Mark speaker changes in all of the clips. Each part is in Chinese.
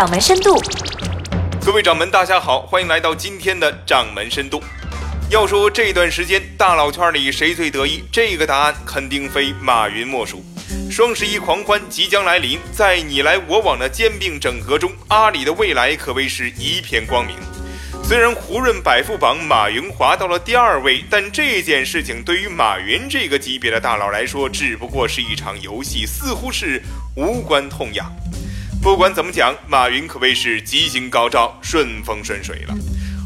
Speaker 1: 掌门深度。
Speaker 2: 各位掌门，大家好，欢迎来到今天的掌门深度。要说这段时间大佬圈里谁最得意，这个答案肯定非马云莫属。双十一狂欢即将来临，在你来我往的兼并整合中，阿里的未来可谓是一片光明。虽然胡润百富榜马云滑到了第二位，但这件事情对于马云这个级别的大佬来说，只不过是一场游戏，似乎是无关痛痒。不管怎么讲，马云可谓是吉星高照、顺风顺水了。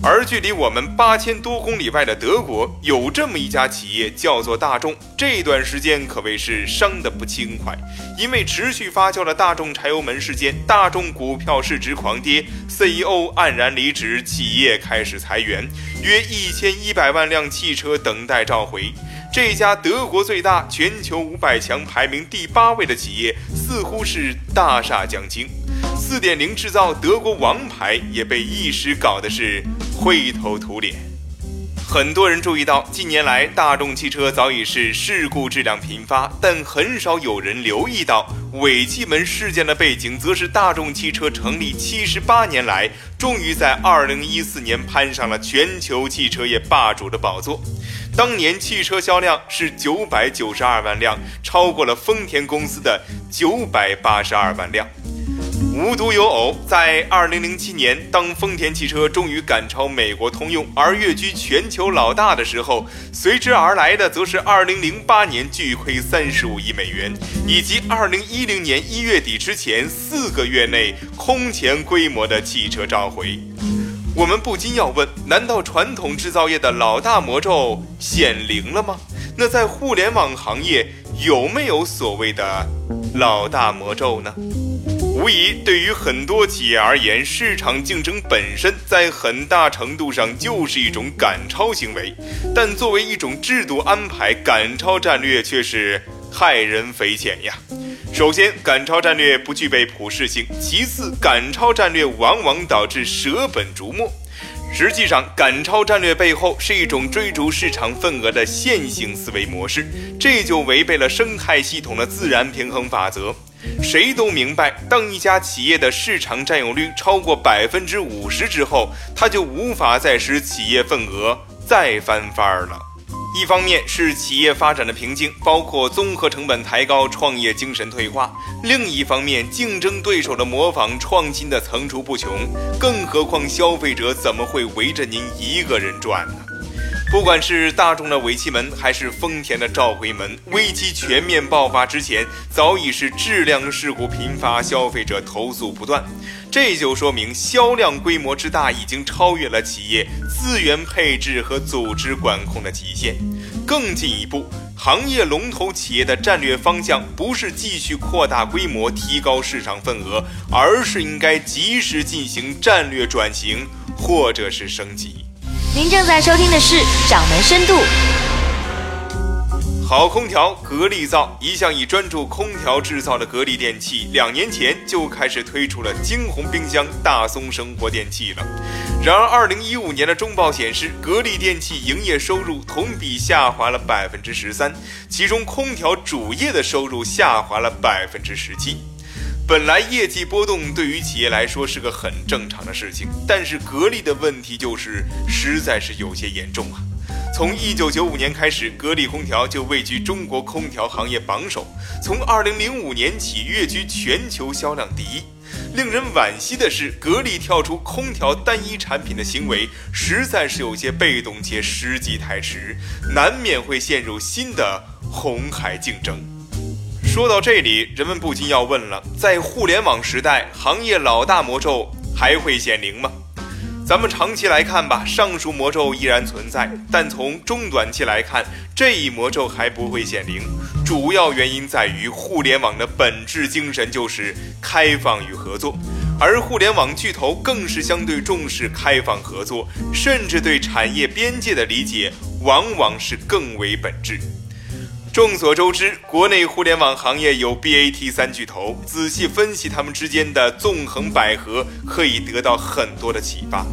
Speaker 2: 而距离我们八千多公里外的德国，有这么一家企业叫做大众，这段时间可谓是伤得不轻快。因为持续发酵的大众柴油门事件，大众股票市值狂跌，CEO 黯然离职，企业开始裁员，约一千一百万辆汽车等待召回。这家德国最大、全球五百强排名第八位的企业，似乎是大厦将倾。四点零制造德国王牌也被一时搞的是。灰头土脸，很多人注意到，近年来大众汽车早已是事故质量频发，但很少有人留意到尾气门事件的背景，则是大众汽车成立七十八年来，终于在二零一四年攀上了全球汽车业霸主的宝座。当年汽车销量是九百九十二万辆，超过了丰田公司的九百八十二万辆。无独有偶，在2007年，当丰田汽车终于赶超美国通用而跃居全球老大的时候，随之而来的则是2008年巨亏35亿美元，以及2010年一月底之前四个月内空前规模的汽车召回。我们不禁要问：难道传统制造业的老大魔咒显灵了吗？那在互联网行业有没有所谓的老大魔咒呢？无疑，对于很多企业而言，市场竞争本身在很大程度上就是一种赶超行为。但作为一种制度安排，赶超战略却是害人匪浅呀。首先，赶超战略不具备普适性；其次，赶超战略往往导致舍本逐末。实际上，赶超战略背后是一种追逐市场份额的线性思维模式，这就违背了生态系统的自然平衡法则。谁都明白，当一家企业的市场占有率超过百分之五十之后，它就无法再使企业份额再翻番儿了。一方面是企业发展的瓶颈，包括综合成本抬高、创业精神退化；另一方面，竞争对手的模仿创新的层出不穷。更何况，消费者怎么会围着您一个人转呢？不管是大众的尾气门，还是丰田的召回门，危机全面爆发之前，早已是质量事故频发，消费者投诉不断。这就说明销量规模之大，已经超越了企业资源配置和组织管控的极限。更进一步，行业龙头企业的战略方向不是继续扩大规模、提高市场份额，而是应该及时进行战略转型，或者是升级。
Speaker 1: 您正在收听的是《掌门深度》。
Speaker 2: 好空调，格力造。一向以专注空调制造的格力电器，两年前就开始推出了晶弘冰箱大松生活电器了。然而，二零一五年的中报显示，格力电器营业收入同比下滑了百分之十三，其中空调主业的收入下滑了百分之十七。本来业绩波动对于企业来说是个很正常的事情，但是格力的问题就是实在是有些严重啊！从一九九五年开始，格力空调就位居中国空调行业榜首，从二零零五年起跃居全球销量第一。令人惋惜的是，格力跳出空调单一产品的行为实在是有些被动且时机太迟，难免会陷入新的红海竞争。说到这里，人们不禁要问了：在互联网时代，行业老大魔咒还会显灵吗？咱们长期来看吧，上述魔咒依然存在；但从中短期来看，这一魔咒还不会显灵。主要原因在于，互联网的本质精神就是开放与合作，而互联网巨头更是相对重视开放合作，甚至对产业边界的理解往往是更为本质。众所周知，国内互联网行业有 BAT 三巨头，仔细分析他们之间的纵横捭阖，可以得到很多的启发。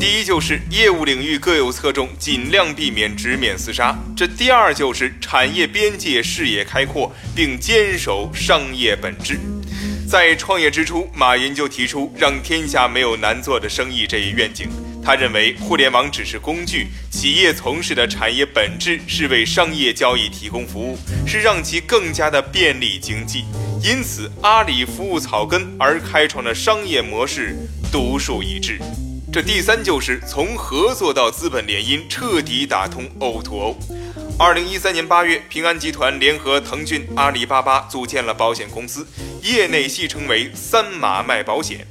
Speaker 2: 第一就是业务领域各有侧重，尽量避免直面厮杀；这第二就是产业边界视野开阔，并坚守商业本质。在创业之初，马云就提出“让天下没有难做的生意”这一愿景。他认为，互联网只是工具，企业从事的产业本质是为商业交易提供服务，是让其更加的便利经济。因此，阿里服务草根而开创的商业模式独树一帜。这第三就是从合作到资本联姻，彻底打通 O to O。二零一三年八月，平安集团联合腾讯、阿里巴巴组建了保险公司，业内戏称为“三马卖保险”。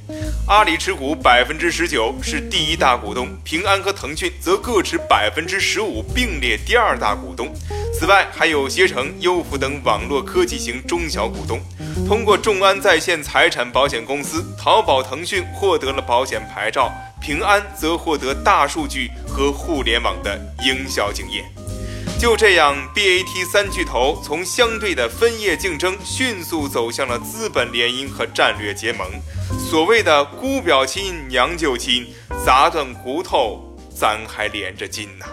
Speaker 2: 阿里持股百分之十九，是第一大股东；平安和腾讯则各持百分之十五，并列第二大股东。此外，还有携程、优付等网络科技型中小股东。通过众安在线财产保险公司，淘宝、腾讯获得了保险牌照，平安则获得大数据和互联网的营销经验。就这样，BAT 三巨头从相对的分业竞争，迅速走向了资本联姻和战略结盟。所谓的姑表亲，娘舅亲，砸断骨头，咱还连着筋呢。